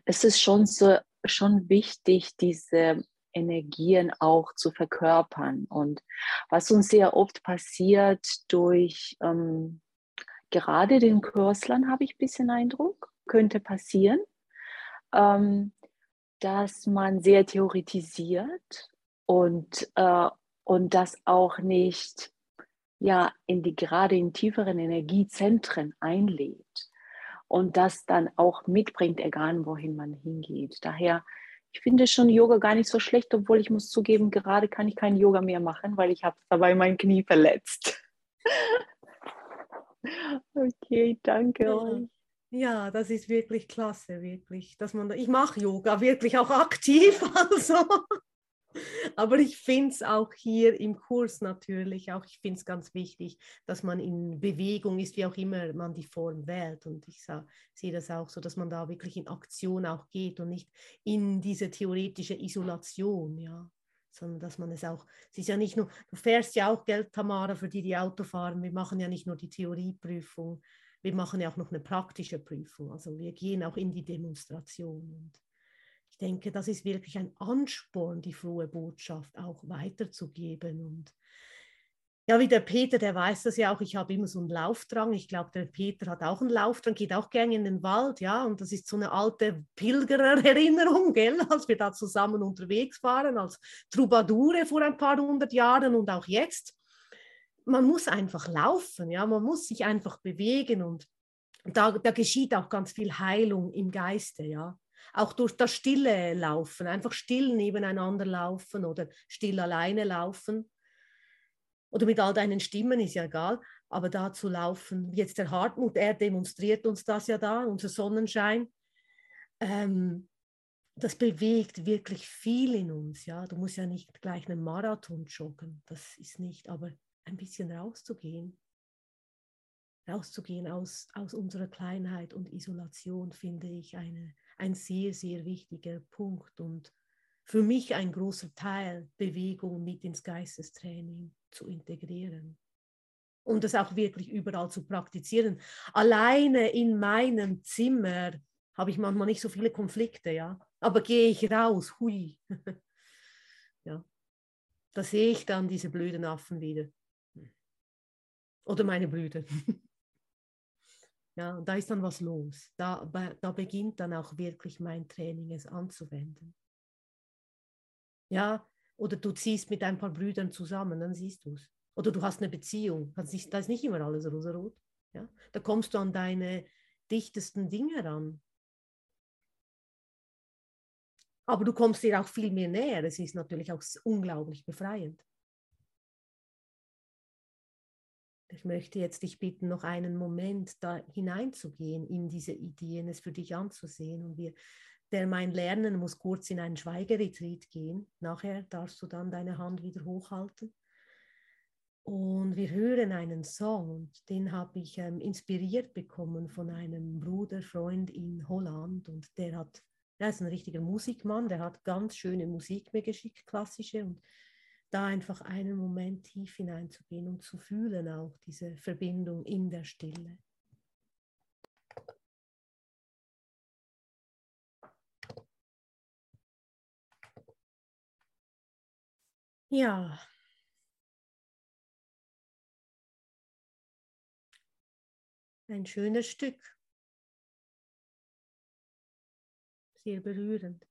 es ist schon so schon wichtig, diese Energien auch zu verkörpern. Und was uns sehr oft passiert durch ähm, gerade den Kurslern, habe ich ein bisschen Eindruck, könnte passieren, ähm, dass man sehr theoretisiert und, äh, und das auch nicht ja, in die gerade in tieferen Energiezentren einlädt und das dann auch mitbringt, egal wohin man hingeht. Daher, ich finde schon Yoga gar nicht so schlecht, obwohl ich muss zugeben, gerade kann ich kein Yoga mehr machen, weil ich habe dabei mein Knie verletzt. [laughs] okay, danke ja. euch. Ja, das ist wirklich klasse, wirklich, dass man, ich mache Yoga wirklich auch aktiv, [laughs] also aber ich finde es auch hier im Kurs natürlich, auch ich finde es ganz wichtig, dass man in Bewegung ist, wie auch immer man die Form wählt. Und ich sehe das auch so, dass man da wirklich in Aktion auch geht und nicht in diese theoretische Isolation, ja. Sondern dass man es auch, es ist ja nicht nur, du fährst ja auch Geld, Tamara, für die, die Auto fahren. Wir machen ja nicht nur die Theorieprüfung, wir machen ja auch noch eine praktische Prüfung. Also wir gehen auch in die Demonstration. Und denke, das ist wirklich ein Ansporn, die frohe Botschaft auch weiterzugeben. Und ja, wie der Peter, der weiß das ja auch, ich habe immer so einen Laufdrang. Ich glaube, der Peter hat auch einen Laufdrang, geht auch gerne in den Wald, ja. Und das ist so eine alte Pilgererinnerung, [laughs] gell, als wir da zusammen unterwegs waren, als Troubadoure vor ein paar hundert Jahren und auch jetzt. Man muss einfach laufen, ja, man muss sich einfach bewegen und da, da geschieht auch ganz viel Heilung im Geiste, ja auch durch das Stille laufen, einfach still nebeneinander laufen oder still alleine laufen. Oder mit all deinen Stimmen, ist ja egal, aber da zu laufen, jetzt der Hartmut, er demonstriert uns das ja da, unser Sonnenschein. Ähm, das bewegt wirklich viel in uns. Ja? Du musst ja nicht gleich einen Marathon joggen, das ist nicht, aber ein bisschen rauszugehen, rauszugehen aus, aus unserer Kleinheit und Isolation, finde ich eine ein sehr, sehr wichtiger Punkt und für mich ein großer Teil, Bewegung mit ins Geistestraining zu integrieren und das auch wirklich überall zu praktizieren. Alleine in meinem Zimmer habe ich manchmal nicht so viele Konflikte, ja, aber gehe ich raus, hui, [laughs] ja, da sehe ich dann diese blöden Affen wieder oder meine Brüder. Ja, da ist dann was los. Da, da beginnt dann auch wirklich mein Training, es anzuwenden. Ja, oder du ziehst mit ein paar Brüdern zusammen, dann siehst du es. Oder du hast eine Beziehung, da ist nicht immer alles rosarot. Ja? Da kommst du an deine dichtesten Dinge ran. Aber du kommst dir auch viel mehr näher. Es ist natürlich auch unglaublich befreiend. Ich möchte jetzt dich bitten, noch einen Moment da hineinzugehen in diese Ideen, es für dich anzusehen. Und wir, der mein Lernen muss kurz in einen Schweigeretreat gehen. Nachher darfst du dann deine Hand wieder hochhalten. Und wir hören einen Song den habe ich ähm, inspiriert bekommen von einem Bruder, Freund in Holland und der hat, er ist ein richtiger Musikmann, der hat ganz schöne Musik mir geschickt, klassische und da einfach einen Moment tief hineinzugehen und zu fühlen auch diese Verbindung in der Stille. Ja. Ein schönes Stück. Sehr berührend.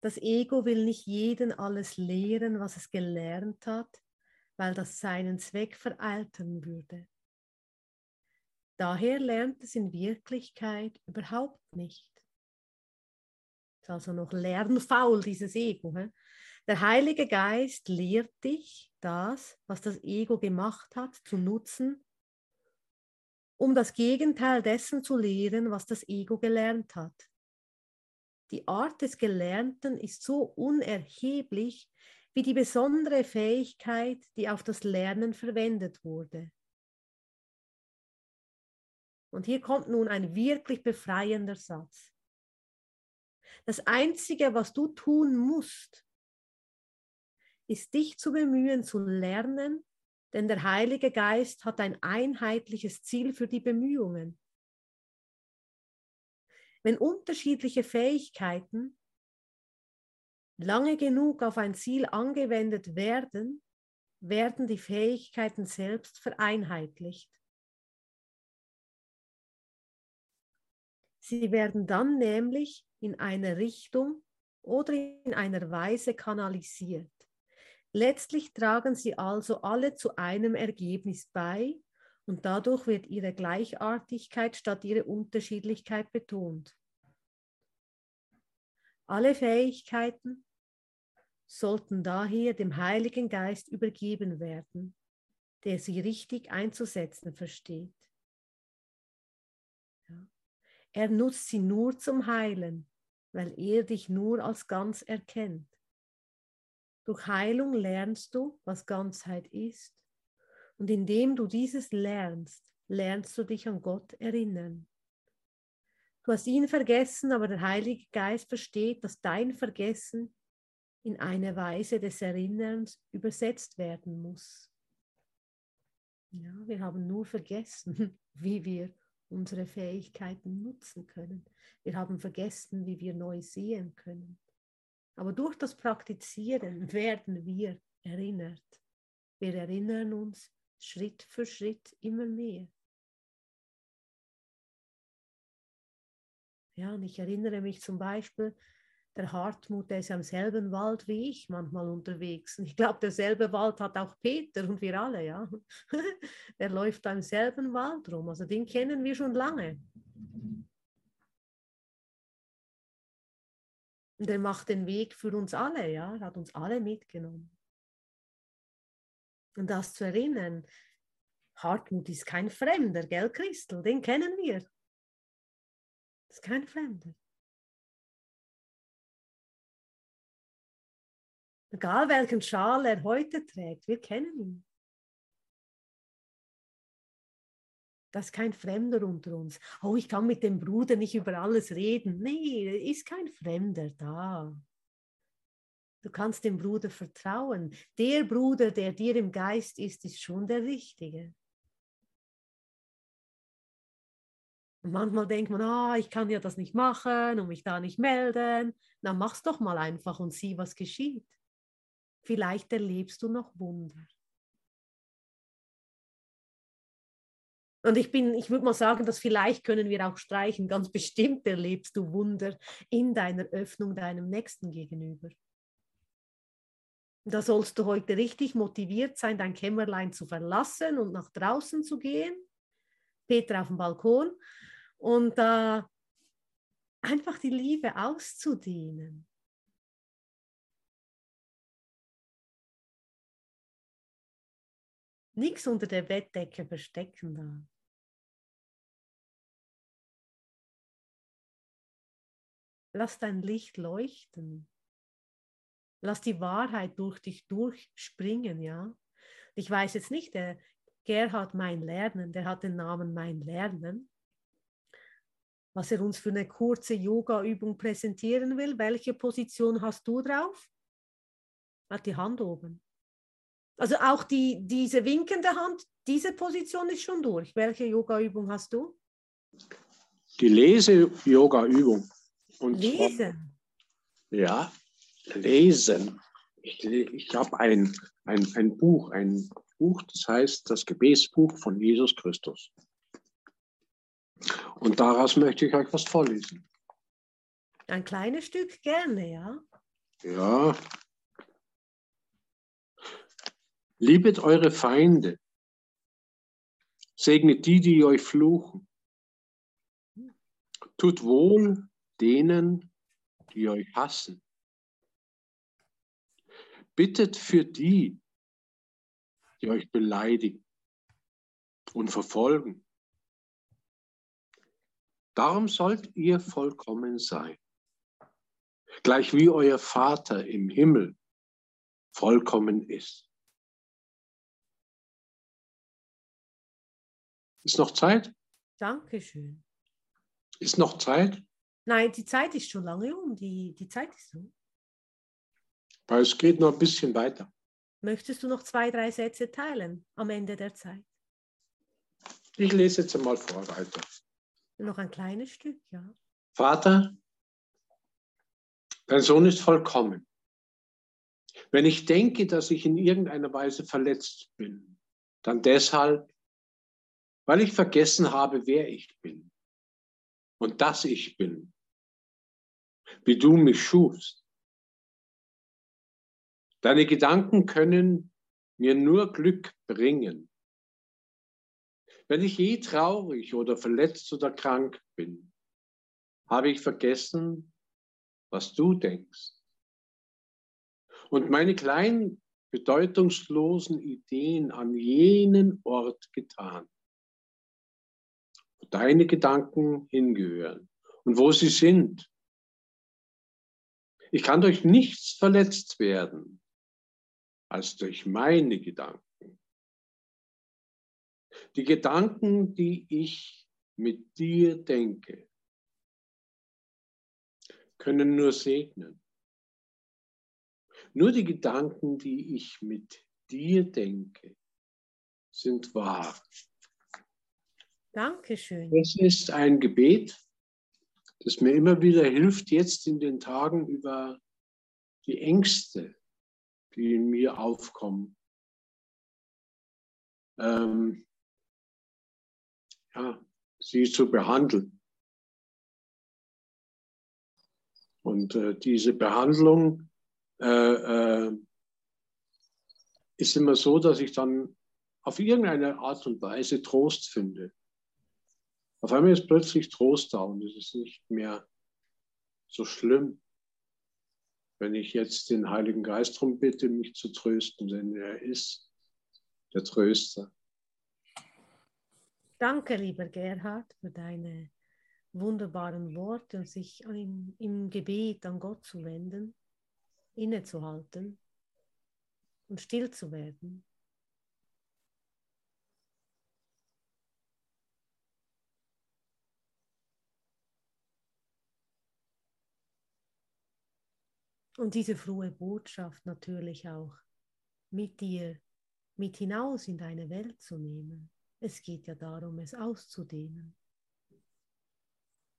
Das Ego will nicht jeden alles lehren, was es gelernt hat, weil das seinen Zweck vereiteln würde. Daher lernt es in Wirklichkeit überhaupt nicht. Ist also noch lernfaul, dieses Ego. He? Der Heilige Geist lehrt dich das, was das Ego gemacht hat, zu nutzen, um das Gegenteil dessen zu lehren, was das Ego gelernt hat. Die Art des Gelernten ist so unerheblich wie die besondere Fähigkeit, die auf das Lernen verwendet wurde. Und hier kommt nun ein wirklich befreiender Satz. Das Einzige, was du tun musst, ist dich zu bemühen, zu lernen, denn der Heilige Geist hat ein einheitliches Ziel für die Bemühungen. Wenn unterschiedliche Fähigkeiten lange genug auf ein Ziel angewendet werden, werden die Fähigkeiten selbst vereinheitlicht. Sie werden dann nämlich in eine Richtung oder in einer Weise kanalisiert. Letztlich tragen sie also alle zu einem Ergebnis bei und dadurch wird ihre Gleichartigkeit statt ihre Unterschiedlichkeit betont. Alle Fähigkeiten sollten daher dem Heiligen Geist übergeben werden, der sie richtig einzusetzen versteht. Er nutzt sie nur zum Heilen, weil er dich nur als ganz erkennt. Durch Heilung lernst du, was Ganzheit ist. Und indem du dieses lernst, lernst du dich an Gott erinnern. Du hast ihn vergessen, aber der Heilige Geist versteht, dass dein Vergessen in eine Weise des Erinnerns übersetzt werden muss. Ja, wir haben nur vergessen, [laughs] wie wir unsere Fähigkeiten nutzen können. Wir haben vergessen, wie wir neu sehen können. Aber durch das Praktizieren [laughs] werden wir erinnert. Wir erinnern uns Schritt für Schritt immer mehr. Ja, und ich erinnere mich zum Beispiel, der Hartmut, der ist ja im selben Wald wie ich manchmal unterwegs. Und ich glaube, derselbe Wald hat auch Peter und wir alle, ja. [laughs] der läuft da im selben Wald rum. Also den kennen wir schon lange. Und er macht den Weg für uns alle, ja. Er hat uns alle mitgenommen. Und das zu erinnern, Hartmut ist kein Fremder, gell, Christel? Den kennen wir. Ist kein Fremder. Egal welchen Schal er heute trägt, wir kennen ihn. Das ist kein Fremder unter uns. Oh, ich kann mit dem Bruder nicht über alles reden. Nee, ist kein Fremder da. Du kannst dem Bruder vertrauen. Der Bruder, der dir im Geist ist, ist schon der Richtige. Und manchmal denkt man, ah, ich kann ja das nicht machen und mich da nicht melden. Na, mach's doch mal einfach und sieh, was geschieht. Vielleicht erlebst du noch Wunder. Und ich bin, ich würde mal sagen, dass vielleicht können wir auch streichen, ganz bestimmt erlebst du Wunder in deiner Öffnung deinem Nächsten gegenüber. Da sollst du heute richtig motiviert sein, dein Kämmerlein zu verlassen und nach draußen zu gehen. Peter auf dem Balkon und äh, einfach die Liebe auszudehnen. Nichts unter der Bettdecke verstecken da. Lass dein Licht leuchten. Lass die Wahrheit durch dich durchspringen, ja. Ich weiß jetzt nicht, der Gerhard Mein Lernen, der hat den Namen Mein Lernen. Was er uns für eine kurze Yoga-Übung präsentieren will. Welche Position hast du drauf? Hat die Hand oben. Also auch die, diese winkende Hand, diese Position ist schon durch. Welche Yoga-Übung hast du? Die Lese-Yoga-Übung. Lesen? Ja, lesen. Ich, ich habe ein, ein, ein Buch, ein Buch, das heißt das Gebetsbuch von Jesus Christus. Und daraus möchte ich euch was vorlesen. Ein kleines Stück gerne, ja? Ja, Liebet eure Feinde. Segnet die, die euch fluchen. Tut wohl denen, die euch hassen. Bittet für die, die euch beleidigen und verfolgen. Darum sollt ihr vollkommen sein, gleich wie euer Vater im Himmel vollkommen ist. Ist noch Zeit? Dankeschön. Ist noch Zeit? Nein, die Zeit ist schon lange um. Die, die Zeit ist um. Weil es geht noch ein bisschen weiter. Möchtest du noch zwei, drei Sätze teilen am Ende der Zeit? Ich lese jetzt einmal vor weiter. Noch ein kleines Stück, ja. Vater, dein Sohn ist vollkommen. Wenn ich denke, dass ich in irgendeiner Weise verletzt bin, dann deshalb, weil ich vergessen habe, wer ich bin und dass ich bin, wie du mich schufst. Deine Gedanken können mir nur Glück bringen. Wenn ich je traurig oder verletzt oder krank bin, habe ich vergessen, was du denkst. Und meine kleinen, bedeutungslosen Ideen an jenen Ort getan, wo deine Gedanken hingehören und wo sie sind. Ich kann durch nichts verletzt werden als durch meine Gedanken. Die Gedanken, die ich mit dir denke, können nur segnen. Nur die Gedanken, die ich mit dir denke, sind wahr. Dankeschön. Das ist ein Gebet, das mir immer wieder hilft, jetzt in den Tagen über die Ängste, die in mir aufkommen, ähm, ja, sie zu behandeln. Und äh, diese Behandlung äh, äh, ist immer so, dass ich dann auf irgendeine Art und Weise Trost finde. Auf einmal ist plötzlich Trost da und es ist nicht mehr so schlimm, wenn ich jetzt den Heiligen Geist darum bitte, mich zu trösten, denn er ist der Tröster. Danke, lieber Gerhard, für deine wunderbaren Worte und sich im, im Gebet an Gott zu wenden, innezuhalten und still zu werden. Und diese frohe Botschaft natürlich auch mit dir mit hinaus in deine Welt zu nehmen. Es geht ja darum, es auszudehnen.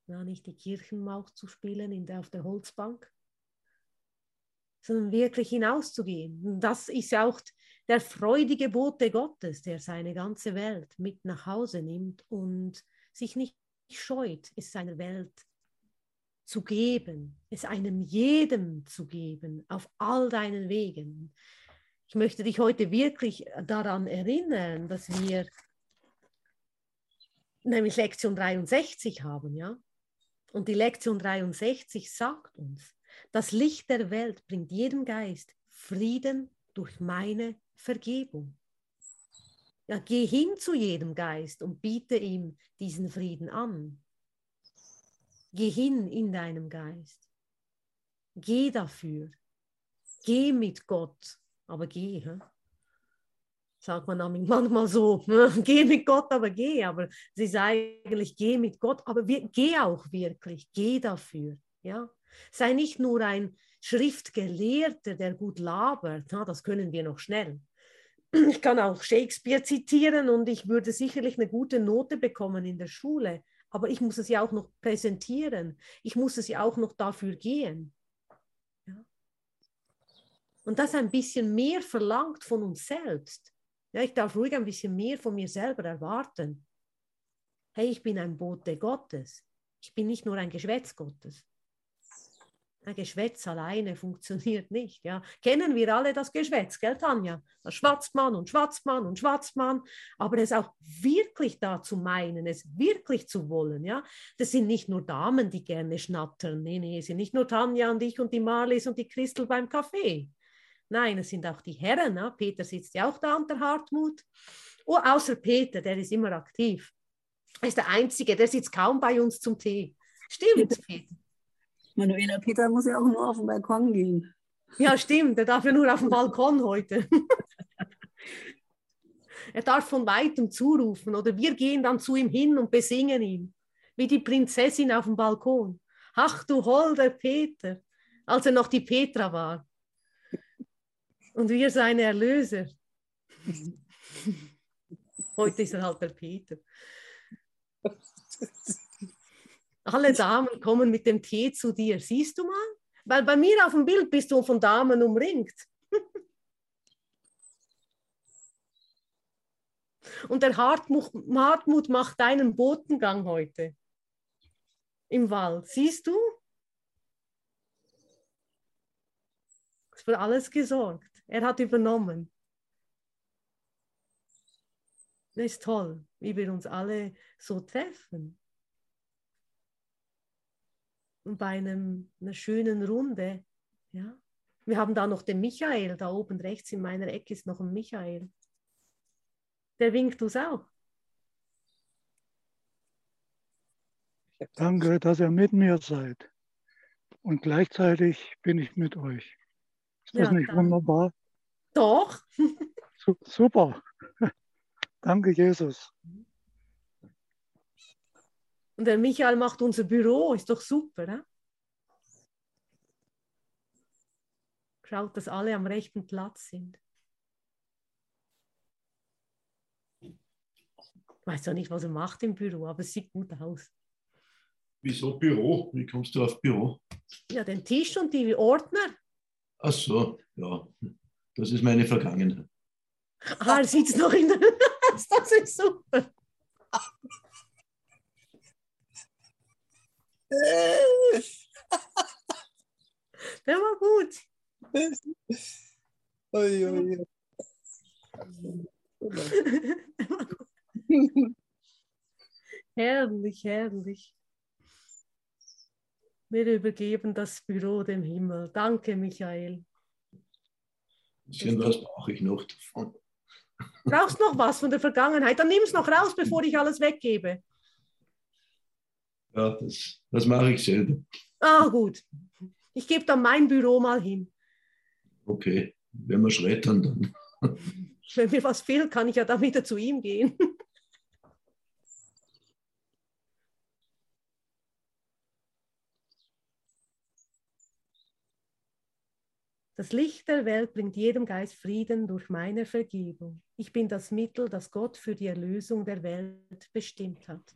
Ja, nicht die Kirchenmaus zu spielen in der, auf der Holzbank, sondern wirklich hinauszugehen. Und das ist ja auch der freudige Bote Gottes, der seine ganze Welt mit nach Hause nimmt und sich nicht scheut, es seiner Welt zu geben, es einem jedem zu geben, auf all deinen Wegen. Ich möchte dich heute wirklich daran erinnern, dass wir nämlich Lektion 63 haben, ja. Und die Lektion 63 sagt uns, das Licht der Welt bringt jedem Geist Frieden durch meine Vergebung. Ja, geh hin zu jedem Geist und biete ihm diesen Frieden an. Geh hin in deinem Geist. Geh dafür. Geh mit Gott, aber geh. He? sagt man manchmal so, ne? [laughs] geh mit Gott, aber geh. Aber sie ist eigentlich, geh mit Gott, aber wir, geh auch wirklich, geh dafür. Ja? Sei nicht nur ein Schriftgelehrter, der gut labert, na, das können wir noch schnell. Ich kann auch Shakespeare zitieren und ich würde sicherlich eine gute Note bekommen in der Schule, aber ich muss es ja auch noch präsentieren. Ich muss es ja auch noch dafür gehen. Ja? Und das ein bisschen mehr verlangt von uns selbst. Ja, ich darf ruhig ein bisschen mehr von mir selber erwarten. Hey, ich bin ein Bote Gottes. Ich bin nicht nur ein Geschwätz Gottes. Ein Geschwätz alleine funktioniert nicht. Ja. Kennen wir alle das Geschwätz, gell, Tanja? Da schwatzt man und schwatzt man und schwatzt man. Aber es auch wirklich da zu meinen, es wirklich zu wollen. Ja. Das sind nicht nur Damen, die gerne schnattern. Nee, nee, es sind nicht nur Tanja und ich und die Marlies und die Christel beim Kaffee. Nein, es sind auch die Herren. Ne? Peter sitzt ja auch da unter Hartmut. Oh, außer Peter, der ist immer aktiv. Er ist der Einzige, der sitzt kaum bei uns zum Tee. Stimmt, [laughs] Peter. Manuela Peter muss ja auch nur auf den Balkon gehen. Ja, stimmt. Er darf ja nur auf dem Balkon heute. er darf von weitem zurufen oder wir gehen dann zu ihm hin und besingen ihn, wie die Prinzessin auf dem Balkon. Ach du holder Peter, als er noch die Petra war. Und wir seine Erlöser. Heute ist er halt der Peter. Alle Damen kommen mit dem Tee zu dir. Siehst du mal? Weil bei mir auf dem Bild bist du von Damen umringt. [laughs] Und der Hartmut, macht deinen Botengang heute im Wald. Siehst du? Es wird alles gesorgt. Er hat übernommen. Das ist toll, wie wir uns alle so treffen. Und bei einem, einer schönen Runde, ja. Wir haben da noch den Michael, da oben rechts in meiner Ecke ist noch ein Michael. Der winkt uns auch. Danke, dass ihr mit mir seid. Und gleichzeitig bin ich mit euch. Ist das ja, nicht danke. wunderbar? Doch. Super. [laughs] Danke, Jesus. Und der Michael macht unser Büro, ist doch super. Ne? Schaut, dass alle am rechten Platz sind. Ich weiß ja nicht, was er macht im Büro, aber es sieht gut aus. Wieso Büro? Wie kommst du auf Büro? Ja, den Tisch und die Ordner. Ach so, ja. Das ist meine Vergangenheit. Ah, er sitzt noch in der. [laughs] das ist super. [laughs] Der war gut. [laughs] Oi, oi. [laughs] herrlich, herrlich. Wir übergeben das Büro dem Himmel. Danke, Michael. Bisschen was brauche ich noch davon. Brauchst noch was von der Vergangenheit? Dann nimm es noch raus, bevor ich alles weggebe. Ja, das, das mache ich selber. Ah, gut. Ich gebe dann mein Büro mal hin. Okay, wenn wir schreddern, dann. [laughs] Wenn mir was fehlt, kann ich ja dann wieder zu ihm gehen. [laughs] Das Licht der Welt bringt jedem Geist Frieden durch meine Vergebung. Ich bin das Mittel, das Gott für die Erlösung der Welt bestimmt hat.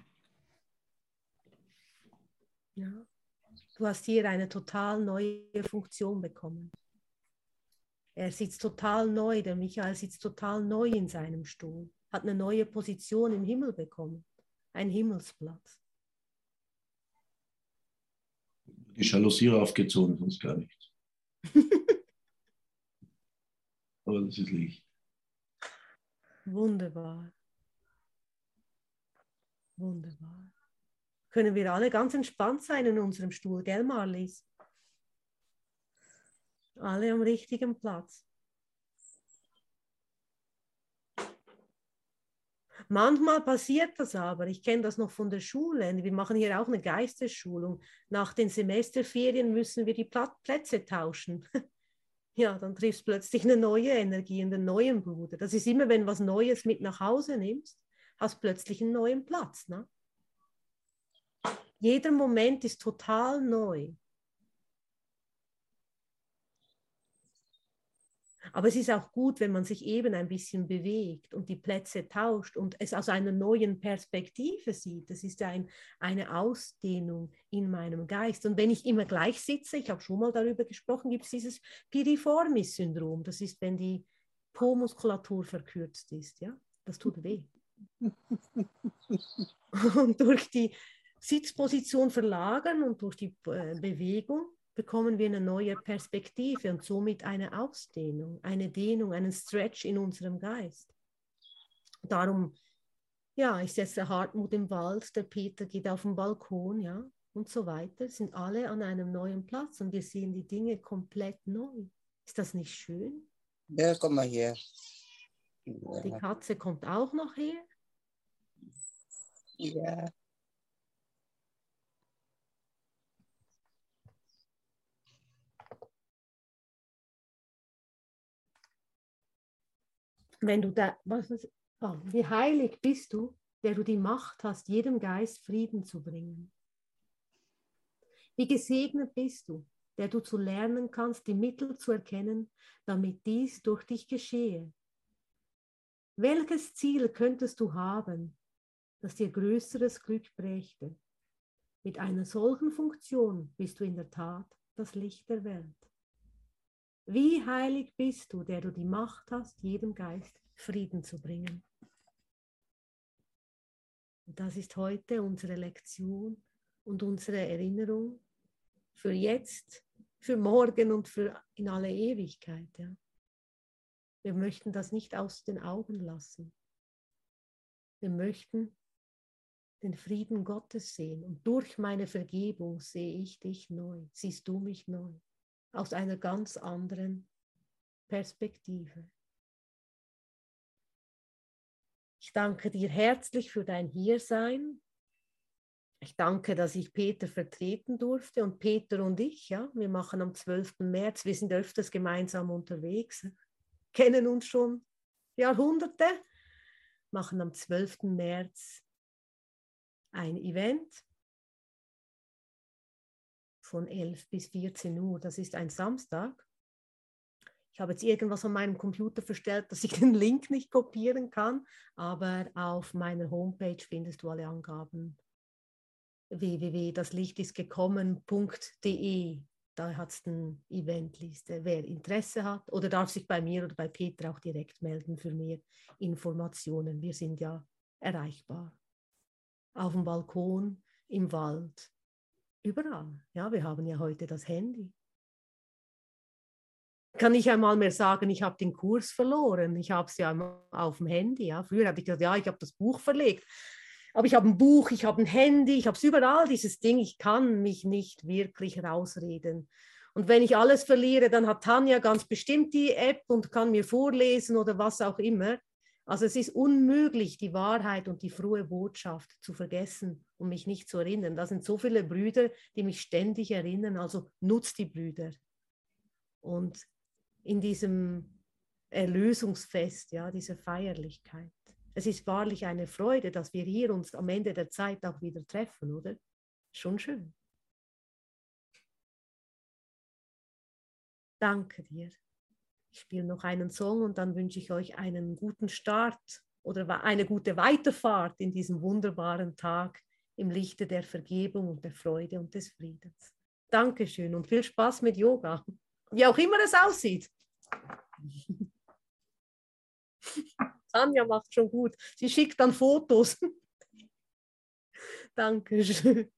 Ja. Du hast hier eine total neue Funktion bekommen. Er sitzt total neu, der Michael sitzt total neu in seinem Stuhl, hat eine neue Position im Himmel bekommen, ein Himmelsplatz. Die Jalousie aufgezogen, sonst gar nichts. [laughs] aber das ist Licht. Wunderbar. Wunderbar. Können wir alle ganz entspannt sein in unserem Stuhl, gell, Marlies? Alle am richtigen Platz. Manchmal passiert das aber. Ich kenne das noch von der Schule. Wir machen hier auch eine Geistesschulung. Nach den Semesterferien müssen wir die Plätze tauschen. [laughs] ja, dann triffst du plötzlich eine neue Energie, einen neuen Bruder. Das ist immer, wenn was Neues mit nach Hause nimmst, hast plötzlich einen neuen Platz. Ne? Jeder Moment ist total neu. Aber es ist auch gut, wenn man sich eben ein bisschen bewegt und die Plätze tauscht und es aus einer neuen Perspektive sieht. Das ist ein, eine Ausdehnung in meinem Geist. Und wenn ich immer gleich sitze, ich habe schon mal darüber gesprochen, gibt es dieses Piriformis-Syndrom. Das ist, wenn die Po-Muskulatur verkürzt ist. Ja? Das tut weh. [laughs] und durch die Sitzposition verlagern und durch die äh, Bewegung bekommen wir eine neue Perspektive und somit eine Ausdehnung, eine Dehnung, einen Stretch in unserem Geist. Darum, ja, ist jetzt der Hartmut im Wald, der Peter geht auf den Balkon, ja, und so weiter, sind alle an einem neuen Platz und wir sehen die Dinge komplett neu. Ist das nicht schön? Ja, komm mal her. Die Katze kommt auch noch her. Ja. Wenn du da, was, oh, wie heilig bist du, der du die Macht hast, jedem Geist Frieden zu bringen. Wie gesegnet bist du, der du zu lernen kannst, die Mittel zu erkennen, damit dies durch dich geschehe. Welches Ziel könntest du haben, das dir größeres Glück brächte? Mit einer solchen Funktion bist du in der Tat das Licht der Welt. Wie heilig bist du, der du die Macht hast, jedem Geist Frieden zu bringen. Und das ist heute unsere Lektion und unsere Erinnerung für jetzt, für morgen und für in alle Ewigkeit. Ja. Wir möchten das nicht aus den Augen lassen. Wir möchten den Frieden Gottes sehen und durch meine Vergebung sehe ich dich neu, siehst du mich neu, aus einer ganz anderen Perspektive. Ich danke dir herzlich für dein Hiersein. Ich danke, dass ich Peter vertreten durfte und Peter und ich, ja, wir machen am 12. März, wir sind öfters gemeinsam unterwegs, kennen uns schon Jahrhunderte, machen am 12. März ein Event von 11 bis 14 Uhr. Das ist ein Samstag. Ich habe jetzt irgendwas an meinem Computer verstellt, dass ich den Link nicht kopieren kann, aber auf meiner Homepage findest du alle Angaben www.daslichtistgekommen.de. Da hat es eine Eventliste. Wer Interesse hat oder darf sich bei mir oder bei Peter auch direkt melden für mehr Informationen. Wir sind ja erreichbar. Auf dem Balkon, im Wald, überall. Ja, wir haben ja heute das Handy kann ich einmal mehr sagen, ich habe den Kurs verloren. Ich habe es ja auf dem Handy. Ja. Früher habe ich gesagt, ja, ich habe das Buch verlegt. Aber ich habe ein Buch, ich habe ein Handy, ich habe es überall, dieses Ding. Ich kann mich nicht wirklich rausreden. Und wenn ich alles verliere, dann hat Tanja ganz bestimmt die App und kann mir vorlesen oder was auch immer. Also es ist unmöglich, die Wahrheit und die frohe Botschaft zu vergessen und mich nicht zu erinnern. Da sind so viele Brüder, die mich ständig erinnern. Also nutzt die Brüder. Und in diesem Erlösungsfest, ja, dieser Feierlichkeit. Es ist wahrlich eine Freude, dass wir hier uns am Ende der Zeit auch wieder treffen, oder? Schon schön. Danke dir. Ich spiele noch einen Song und dann wünsche ich euch einen guten Start oder eine gute Weiterfahrt in diesem wunderbaren Tag im Lichte der Vergebung und der Freude und des Friedens. Dankeschön und viel Spaß mit Yoga wie auch immer es aussieht. [laughs] Anja macht schon gut. Sie schickt dann Fotos. [laughs] Dankeschön.